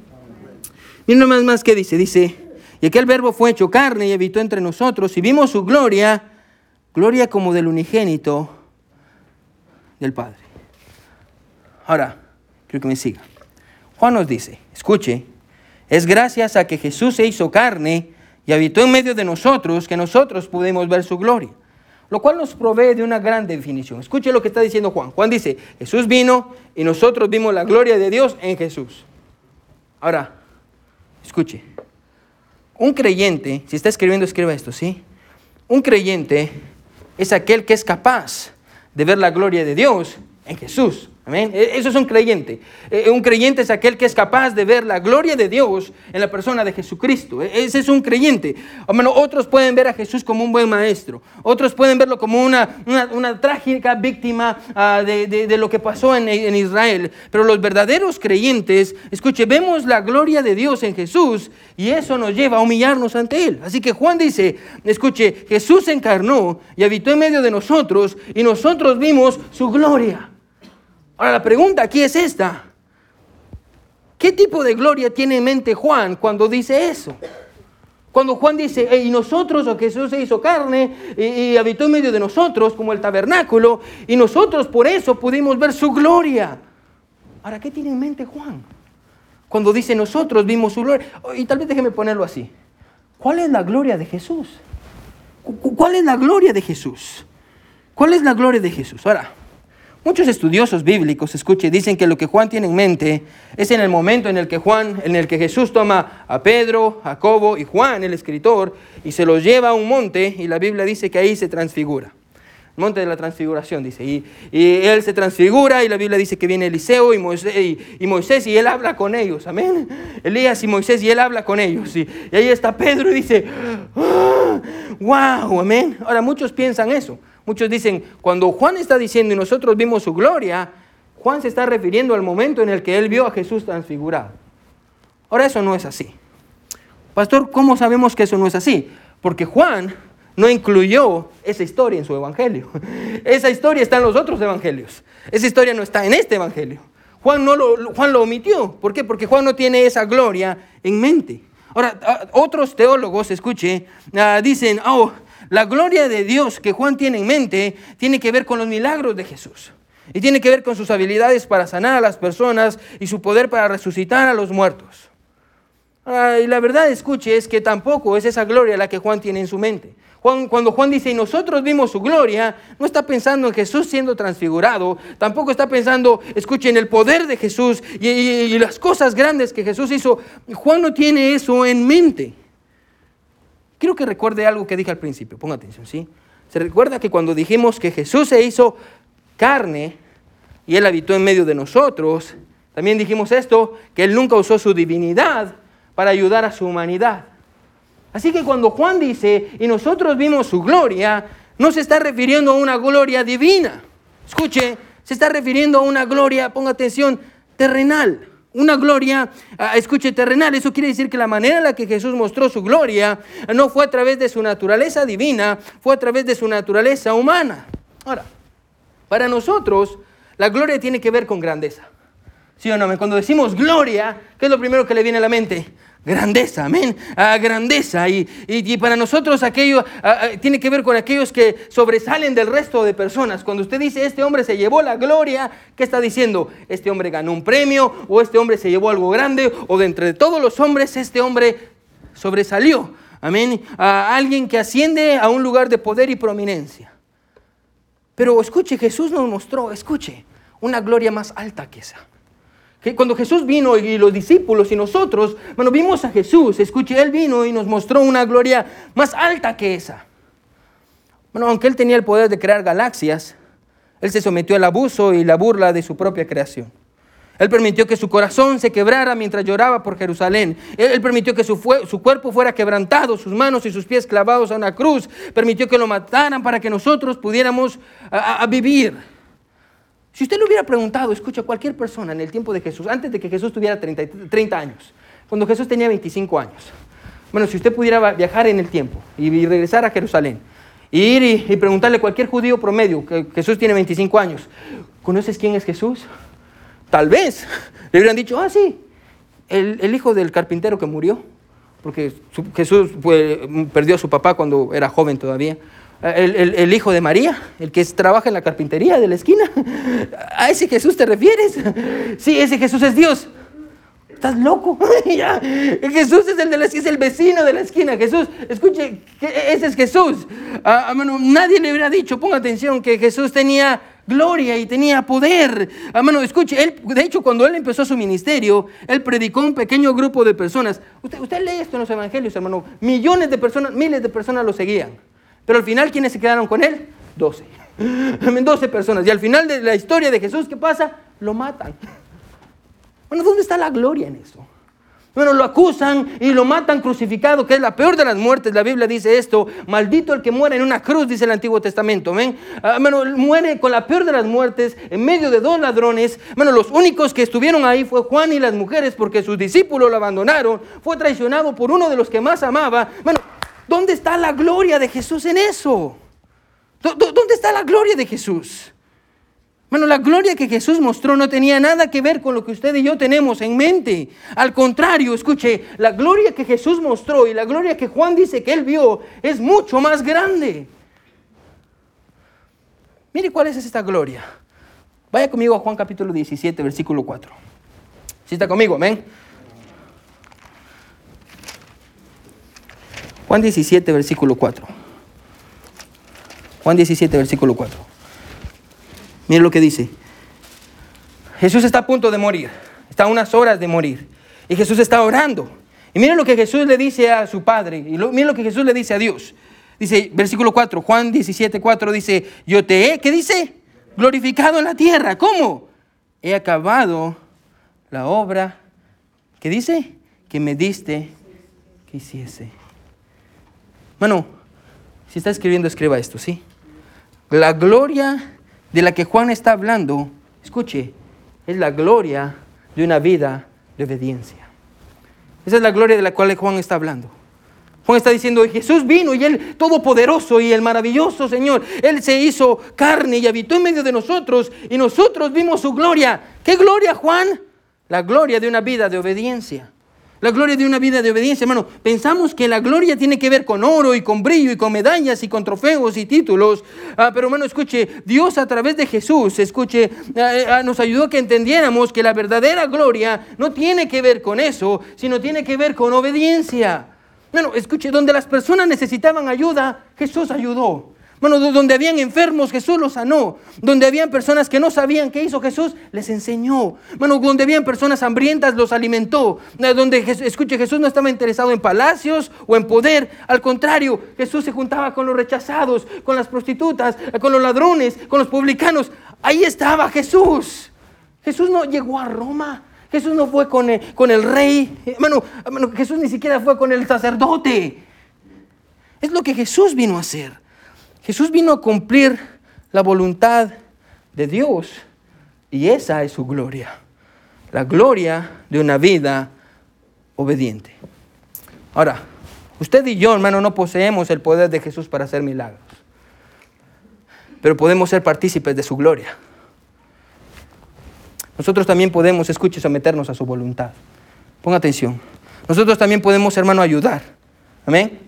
Miren más más que dice, dice, y aquel verbo fue hecho carne y habitó entre nosotros y vimos su gloria, gloria como del unigénito del Padre. Ahora, quiero que me siga. Juan nos dice, escuche, es gracias a que Jesús se hizo carne y habitó en medio de nosotros que nosotros pudimos ver su gloria. Lo cual nos provee de una gran definición. Escuche lo que está diciendo Juan. Juan dice, Jesús vino y nosotros vimos la gloria de Dios en Jesús. Ahora, Escuche, un creyente, si está escribiendo, escriba esto, ¿sí? Un creyente es aquel que es capaz de ver la gloria de Dios en Jesús. E, eso es un creyente. E, un creyente es aquel que es capaz de ver la gloria de Dios en la persona de Jesucristo. E, ese es un creyente. otros pueden ver a Jesús como un buen maestro. Otros pueden verlo como una, una, trágica víctima ah, de, lo que pasó en, en, Israel. Pero los verdaderos creyentes, escuche, vemos la gloria de Dios en Jesús y eso nos lleva a humillarnos ante Él. Así que Juan dice, escuche, Jesús se encarnó y habitó en medio de nosotros y nosotros vimos su gloria. Ahora la pregunta aquí es esta. ¿qué tipo de gloria tiene en mente Juan cuando dice eso? Cuando Juan dice, y nosotros, o Jesús se hizo carne y, habitó en medio de nosotros, como el tabernáculo, y nosotros por eso pudimos ver su gloria. Ahora, ¿qué tiene en mente Juan? Cuando dice nosotros vimos su gloria. Y tal vez déjeme ponerlo así. ¿Cuál es la gloria de Jesús? ¿Cuál es la gloria de Jesús? ¿Cuál es la gloria de Jesús? Ahora, Muchos estudiosos bíblicos, escuche, dicen que lo que Juan tiene en mente es en el momento en el que Juan, en el que Jesús toma a Pedro, Jacobo y Juan, el escritor, y se los lleva a un monte y la Biblia dice que ahí se transfigura. Monte de la transfiguración, dice. Y, él se transfigura y la Biblia dice que viene Eliseo y Moisés, y, Moisés y él habla con ellos. Amén. Elías y Moisés y él habla con ellos. Y, ahí está Pedro y dice, wow, ah, amén. Ahora muchos piensan eso. Muchos dicen, cuando Juan está diciendo y nosotros vimos su gloria, Juan se está refiriendo al momento en el que él vio a Jesús transfigurado. Ahora eso no es así. Pastor, ¿cómo sabemos que eso no es así? Porque Juan no incluyó esa historia en su evangelio. *laughs* Esa historia está en los otros evangelios. Esa historia no está en este evangelio. Juan, no lo, Juan lo omitió. ¿Por qué? Porque Juan no tiene esa gloria en mente. Ahora, otros teólogos, escuche, ah, dicen, oh, la gloria de Dios que Juan tiene en mente tiene que ver con los milagros de Jesús. Y tiene que ver con sus habilidades para sanar a las personas y su poder para resucitar a los muertos. y la verdad, escuche, es que tampoco es esa gloria la que Juan tiene en su mente. Juan, cuando Juan dice, y nosotros vimos su gloria, no está pensando en Jesús siendo transfigurado, tampoco está pensando, escuche, en el poder de Jesús y las cosas grandes que Jesús hizo. Juan no tiene eso en mente. Quiero que recuerde algo que dije al principio, ponga atención, ¿sí? Se recuerda que cuando dijimos que Jesús se hizo carne y Él habitó en medio de nosotros, también dijimos esto, que Él nunca usó su divinidad para ayudar a su humanidad. Así que cuando Juan dice, y nosotros vimos su gloria, no se está refiriendo a una gloria divina. Escuche, se está refiriendo a una gloria, ponga atención, terrenal una gloria, escuche, terrenal. Eso quiere decir que la manera en la que Jesús mostró su gloria no fue a través de su naturaleza divina, fue a través de su naturaleza humana. Ahora, para nosotros, la gloria tiene que ver con grandeza. ¿Sí o no? Cuando decimos gloria, ¿qué es lo primero que le viene a la mente? Grandeza, amén, a grandeza. Y, para nosotros aquello tiene que ver con aquellos que sobresalen del resto de personas. Cuando usted dice, este hombre se llevó la gloria, ¿qué está diciendo? Este hombre ganó un premio, o este hombre se llevó algo grande, o de entre todos los hombres, este hombre sobresalió. Amén. A alguien que asciende a un lugar de poder y prominencia. Pero escuche, Jesús nos mostró, escuche, una gloria más alta que esa cuando Jesús vino y los discípulos y nosotros, bueno, vimos a Jesús, escuche, Él vino y nos mostró una gloria más alta que esa. Bueno, aunque Él tenía el poder de crear galaxias, Él se sometió al abuso y la burla de su propia creación. Él permitió que su corazón se quebrara mientras lloraba por Jerusalén. Él, permitió que su, su, cuerpo fuera quebrantado, sus manos y sus pies clavados a una cruz. Permitió que lo mataran para que nosotros pudiéramos a vivir. Si usted le hubiera preguntado, escucha, a cualquier persona en el tiempo de Jesús, antes de que Jesús tuviera 30, años, cuando Jesús tenía 25 años, bueno, si usted pudiera viajar en el tiempo y, regresar a Jerusalén, ir y, preguntarle a cualquier judío promedio, que Jesús tiene 25 años, ¿conoces quién es Jesús? Tal vez le hubieran dicho, ah, sí, el, hijo del carpintero que murió, porque Jesús perdió a su papá cuando era joven todavía el, hijo de María, el que trabaja en la carpintería de la esquina. *laughs* ¿A ese Jesús te refieres? Sí, ese Jesús es Dios. ¿Estás loco? *laughs* Jesús es el, de la, es el vecino de la esquina. Jesús, escuche, ese es Jesús. Ah, nadie le hubiera dicho, ponga atención, que Jesús tenía gloria y tenía poder. Hermano, escuche, él, de hecho, cuando él empezó su ministerio, él predicó a un pequeño grupo de personas. Usted, usted lee esto en los evangelios, hermano. Millones de personas, miles de personas lo seguían. Pero al final, ¿quiénes se quedaron con él? Doce. *laughs* Doce personas. Y al final de la historia de Jesús, ¿qué pasa? Lo matan. Bueno, ¿dónde está la gloria en eso? Bueno, lo acusan y lo matan crucificado, que es la peor de las muertes. La Biblia dice esto, maldito el que muere en una cruz, dice el Antiguo Testamento. ¿ven? Ah, bueno, muere con la peor de las muertes en medio de dos ladrones. Bueno, los únicos que estuvieron ahí fue Juan y las mujeres porque sus discípulos lo abandonaron. Fue traicionado por uno de los que más amaba. Bueno, ¿Dónde está la gloria de Jesús en eso? ¿Dónde está la gloria de Jesús? Bueno, la gloria que Jesús mostró no tenía nada que ver con lo que usted y yo tenemos en mente. Al contrario, escuche, la gloria que Jesús mostró y la gloria que Juan dice que él vio es mucho más grande. Mire cuál es esta gloria. Vaya conmigo a Juan capítulo 17, versículo 4. Si está conmigo, amén. Juan 17, versículo 4. Juan 17, versículo 4. Mire lo que dice. Jesús está a punto de morir, está a unas horas de morir. Y Jesús está orando. Y mire lo que Jesús le dice a su Padre. Y lo, mire lo que Jesús le dice a Dios. Dice, versículo 4, Juan 17, 4 dice, yo te he, ¿qué dice? Glorificado en la tierra. ¿Cómo? He acabado la obra, ¿qué dice? Que me diste que hiciese. Bueno, si está escribiendo, escriba esto, ¿sí? La gloria de la que Juan está hablando, escuche, es la gloria de una vida de obediencia. Esa es la gloria de la cual Juan está hablando. Juan está diciendo, Jesús vino y Él todopoderoso y el maravilloso Señor, Él se hizo carne y habitó en medio de nosotros y nosotros vimos su gloria. ¿Qué gloria, Juan? La gloria de una vida de obediencia. La gloria de una vida de obediencia, hermano. Pensamos que la gloria tiene que ver con oro y con brillo y con medallas y con trofeos y títulos. Ah, pero hermano, escuche, Dios a través de Jesús, escuche, ah, ah, nos ayudó a que entendiéramos que la verdadera gloria no tiene que ver con eso, sino tiene que ver con obediencia. Bueno, escuche, donde las personas necesitaban ayuda, Jesús ayudó. Bueno, donde habían enfermos, Jesús los sanó. Donde habían personas que no sabían qué hizo Jesús, les enseñó. Bueno, donde habían personas hambrientas, los alimentó. Eh, donde, escuche, Jesús no estaba interesado en palacios o en poder. Al contrario, Jesús se juntaba con los rechazados, con las prostitutas, eh, con los ladrones, con los publicanos. Ahí estaba Jesús. Jesús no llegó a Roma. Jesús no fue con el, con el rey. Bueno, Jesús ni siquiera fue con el sacerdote. Es lo que Jesús vino a hacer. Jesús vino a cumplir la voluntad de Dios y esa es su gloria. La gloria de una vida obediente. Ahora, usted y yo, hermano, no poseemos el poder de Jesús para hacer milagros, pero podemos ser partícipes de su gloria. Nosotros también podemos, escuche, someternos a su voluntad. Ponga atención. Nosotros también podemos, hermano, ayudar. Amén.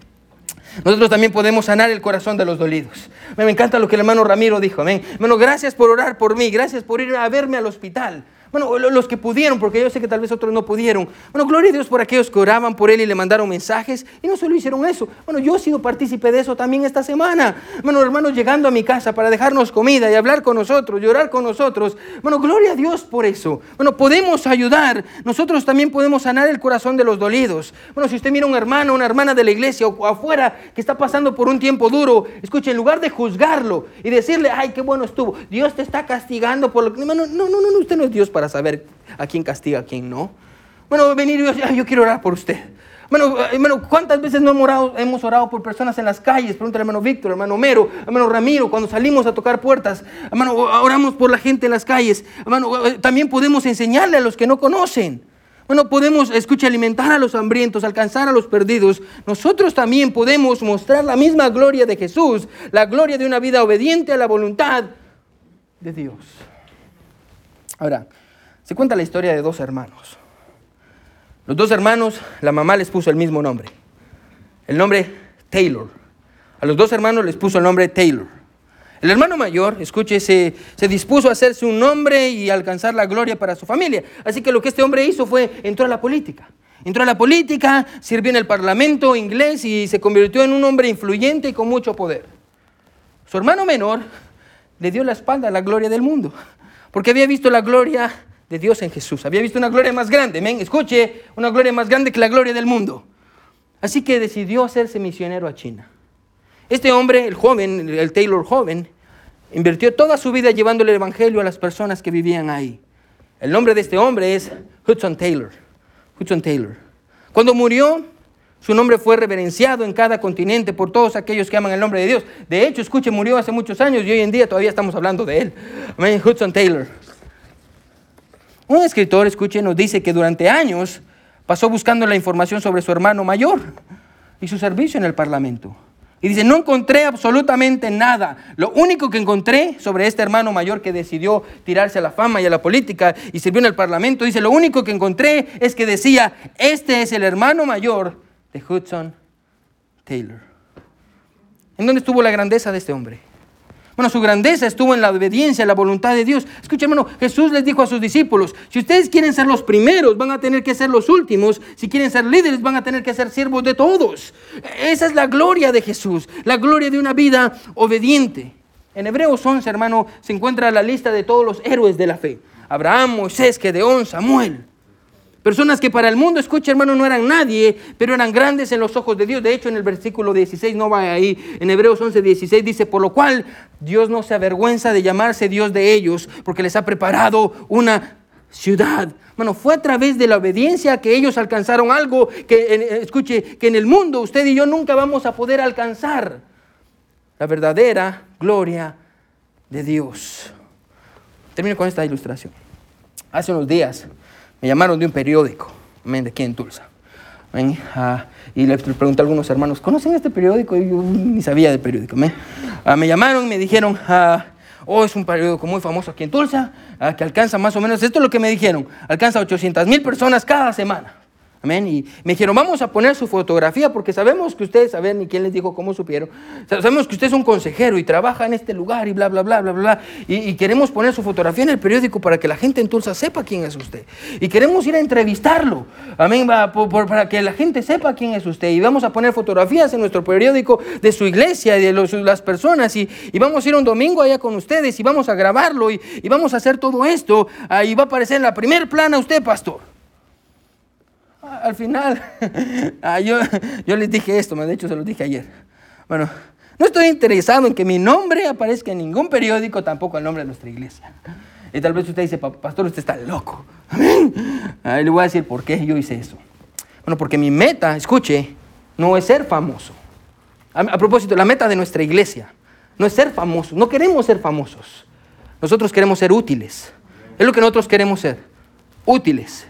Nosotros también podemos sanar el corazón de los dolidos. Me encanta lo que el hermano Ramiro dijo. Amén. Hermano, gracias por orar por mí. Gracias por ir a verme al hospital. Bueno, los que pudieron, porque yo sé que tal vez otros no pudieron. Bueno, gloria a Dios por aquellos que oraban por él y le mandaron mensajes y no solo hicieron eso. Bueno, yo he sido partícipe de eso también esta semana. Bueno, hermanos, llegando a mi casa para dejarnos comida y hablar con nosotros, llorar con nosotros. Bueno, gloria a Dios por eso. Bueno, podemos ayudar. Nosotros también podemos sanar el corazón de los dolidos. Bueno, si usted mira a un hermano, una hermana de la iglesia o afuera que está pasando por un tiempo duro, escuche, en lugar de juzgarlo y decirle, ay, qué bueno estuvo, Dios te está castigando por lo que... No, no, no, no, usted no es Dios para saber a quién castiga, a quién no. Bueno, venir yo, yo quiero orar por usted. Bueno, hermano, ¿cuántas veces no hemos orado, hemos orado por personas en las calles? Pregúntale hermano Víctor, hermano Mero, hermano Ramiro, cuando salimos a tocar puertas. Hermano, oramos por la gente en las calles. Hermano, eh, también podemos enseñarle a los que no conocen. Bueno, podemos, escucha, alimentar a los hambrientos, alcanzar a los perdidos. Nosotros también podemos mostrar la misma gloria de Jesús, la gloria de una vida obediente a la voluntad de Dios. Ahora, se cuenta la historia de dos hermanos. Los dos hermanos, la mamá les puso el mismo nombre. El nombre Taylor. A los dos hermanos les puso el nombre Taylor. El hermano mayor, escuche, se, se, dispuso a hacerse un nombre y alcanzar la gloria para su familia. Así que lo que este hombre hizo fue, entró a la política. Entró a la política, sirvió en el parlamento inglés y se convirtió en un hombre influyente y con mucho poder. Su hermano menor le dio la espalda a la gloria del mundo, porque había visto la gloria de Dios en Jesús. Había visto una gloria más grande, men, escuche, una gloria más grande que la gloria del mundo. Así que decidió hacerse misionero a China. Este hombre, el joven, el Taylor joven, invirtió toda su vida llevándole el evangelio a las personas que vivían ahí. El nombre de este hombre es Hudson Taylor. Hudson Taylor. Cuando murió, su nombre fue reverenciado en cada continente por todos aquellos que aman el nombre de Dios. De hecho, escuche, murió hace muchos años y hoy en día todavía estamos hablando de él. Hudson Taylor. Un escritor, escuche, nos dice que durante años pasó buscando la información sobre su hermano mayor y su servicio en el Parlamento. Y dice, no encontré absolutamente nada. Lo único que encontré sobre este hermano mayor que decidió tirarse a la fama y a la política y sirvió en el parlamento, dice, lo único que encontré es que decía, este es el hermano mayor de Hudson Taylor. ¿En dónde estuvo la grandeza de este hombre? Bueno, su grandeza estuvo en la obediencia, en la voluntad de Dios. Escucha, hermano, Jesús les dijo a sus discípulos, si ustedes quieren ser los primeros, van a tener que ser los últimos. Si quieren ser líderes, van a tener que ser siervos de todos. Esa es la gloria de Jesús, la gloria de una vida obediente. En Hebreos 11, hermano, se encuentra la lista de todos los héroes de la fe. Abraham, Moisés, Gedeón, Samuel. Personas que para el mundo, escucha hermano, no eran nadie, pero eran grandes en los ojos de Dios. De hecho, en el versículo 16, no va ahí, en Hebreos 11, 16 dice, por lo cual Dios no se avergüenza de llamarse Dios de ellos, porque les ha preparado una ciudad. Bueno, fue a través de la obediencia que ellos alcanzaron algo que, escuche, que en el mundo usted y yo nunca vamos a poder alcanzar. La verdadera gloria de Dios. Termino con esta ilustración. Hace unos días me llamaron de un periódico, de aquí en Tulsa. Ah, y le pregunté a algunos hermanos, ¿conocen este periódico? Y yo ni sabía del periódico. Ah, me llamaron y me dijeron, ah, oh, es un periódico muy famoso aquí en Tulsa, que alcanza más o menos, esto es lo que me dijeron, alcanza 800 mil personas cada semana. Y me dijeron, vamos a poner su fotografía porque sabemos que ustedes, saben ni quién les dijo cómo supieron, sabemos que usted es un consejero y trabaja en este lugar y bla, bla, bla, bla, bla. Y, queremos poner su fotografía en el periódico para que la gente en Tulsa sepa quién es usted. Y queremos ir a entrevistarlo, amén, para que la gente sepa quién es usted. Y vamos a poner fotografías en nuestro periódico de su iglesia y de las personas. Y, vamos a ir un domingo allá con ustedes y vamos a grabarlo y, vamos a hacer todo esto. Ahí va a aparecer en la primer plana usted, pastor al final, *laughs* ah, yo, yo les dije esto, de hecho se lo dije ayer. Bueno, no estoy interesado en que mi nombre aparezca en ningún periódico, tampoco el nombre de nuestra iglesia. Y tal vez usted dice, pastor, usted está loco. Amén. Ah, le voy a decir por qué yo hice eso. Bueno, porque mi meta, escuche, no es ser famoso. a propósito, la meta de nuestra iglesia no es ser famosos. No queremos ser famosos. Nosotros queremos ser útiles. Es lo que nosotros queremos ser. Útiles.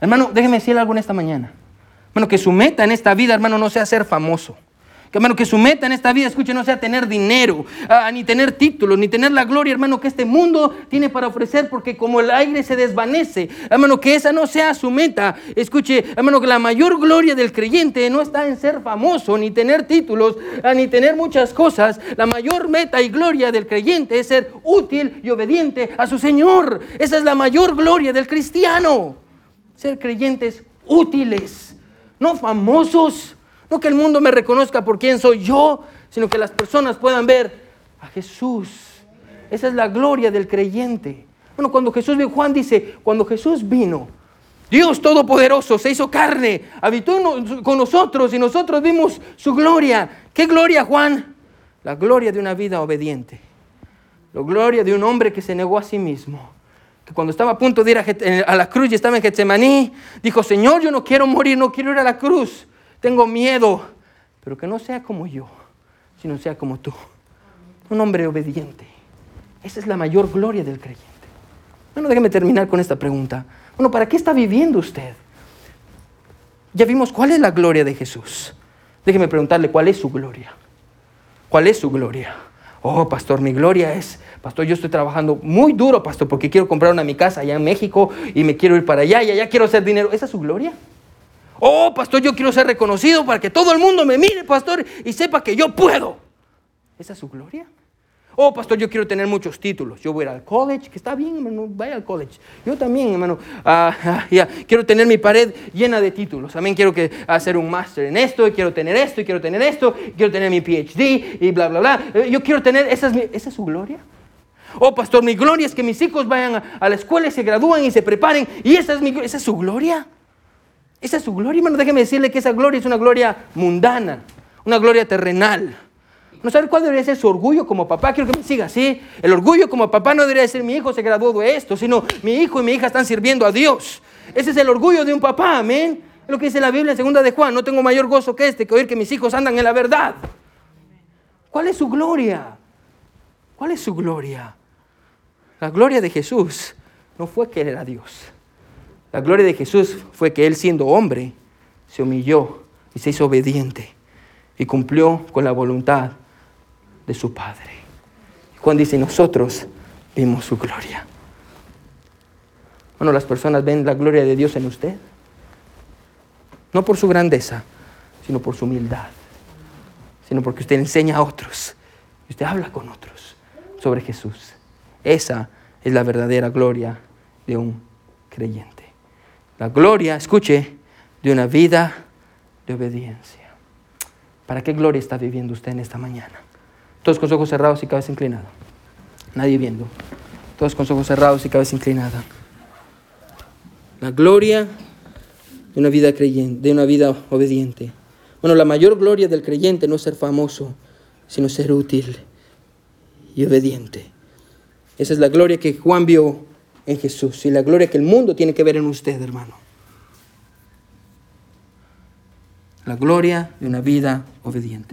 Hermano, déjeme decirle algo en esta mañana. Hermano, que su meta en esta vida, hermano, no sea ser famoso. Que, hermano, que su meta en esta vida, escuche, no sea tener dinero, ah, ni tener títulos, ni tener la gloria, hermano, que este mundo tiene para ofrecer, porque como el aire se desvanece, hermano, que esa no sea su meta. Escuche, hermano, que la mayor gloria del creyente no está en ser famoso, ni tener títulos, ah, ni tener muchas cosas. La mayor meta y gloria del creyente es ser útil y obediente a su Señor. Esa es la mayor gloria del cristiano ser creyentes útiles, no famosos, no que el mundo me reconozca por quién soy yo, sino que las personas puedan ver a Jesús. Esa es la gloria del creyente. Bueno, cuando Jesús vino, Juan dice, cuando Jesús vino, Dios Todopoderoso se hizo carne, habitó con nosotros y nosotros vimos su gloria. ¿Qué gloria, Juan? La gloria de una vida obediente. La gloria de un hombre que se negó a sí mismo cuando estaba a punto de ir a, la cruz y estaba en Getsemaní, dijo, Señor, yo no quiero morir, no quiero ir a la cruz, tengo miedo, pero que no sea como yo, sino sea como tú. Un hombre obediente. Esa es la mayor gloria del creyente. Bueno, déjeme terminar con esta pregunta. Bueno, ¿para qué está viviendo usted? Ya vimos cuál es la gloria de Jesús. Déjeme preguntarle cuál es su gloria. ¿Cuál es su gloria? Oh, pastor, mi gloria es, pastor, yo estoy trabajando muy duro, pastor, porque quiero comprar una mi casa allá en México y me quiero ir para allá y allá quiero hacer dinero. ¿Esa es su gloria? Oh, pastor, yo quiero ser reconocido para que todo el mundo me mire, pastor, y sepa que yo puedo. ¿Esa es su gloria? Oh, pastor, yo quiero tener muchos títulos. Yo voy a al college, que está bien, hermano, vaya al college. Yo también, hermano, ya, quiero tener mi pared llena de títulos. También quiero que, hacer un máster en esto, y quiero tener esto, y quiero tener esto, quiero tener mi PhD, y bla, bla, bla. Eh, yo quiero tener, ¿esa es, ¿esa es su gloria? Oh, pastor, mi gloria es que mis hijos vayan a, la escuela y se gradúen y se preparen. ¿Y esa es, mi, esa es su gloria? Esa es su gloria, hermano. Déjeme decirle que esa gloria es una gloria mundana, una gloria terrenal. No saber cuál debería ser su orgullo como papá. Quiero que me siga así. El orgullo como papá no debería ser mi hijo se graduó de esto, sino mi hijo y mi hija están sirviendo a Dios. Ese es el orgullo de un papá, amén. Es lo que dice la Biblia en segunda de Juan. No tengo mayor gozo que este, que oír que mis hijos andan en la verdad. ¿Cuál es su gloria? ¿Cuál es su gloria? La gloria de Jesús no fue que él era Dios. La gloria de Jesús fue que él siendo hombre se humilló y se hizo obediente y cumplió con la voluntad de su Padre. Juan dice, nosotros vimos su gloria. Bueno, las personas ven la gloria de Dios en usted. No por su grandeza, sino por su humildad. Sino porque usted enseña a otros. Usted habla con otros sobre Jesús. Esa es la verdadera gloria de un creyente. La gloria, escuche, de una vida de obediencia. ¿Para qué gloria está viviendo usted en esta mañana? Todos con ojos cerrados y cabeza inclinada. Nadie viendo. Todos con ojos cerrados y cabeza inclinada. La gloria de una vida creyente, de una vida obediente. Bueno, la mayor gloria del creyente no es ser famoso, sino ser útil y obediente. Esa es la gloria que Juan vio en Jesús y la gloria que el mundo tiene que ver en usted, hermano. La gloria de una vida obediente.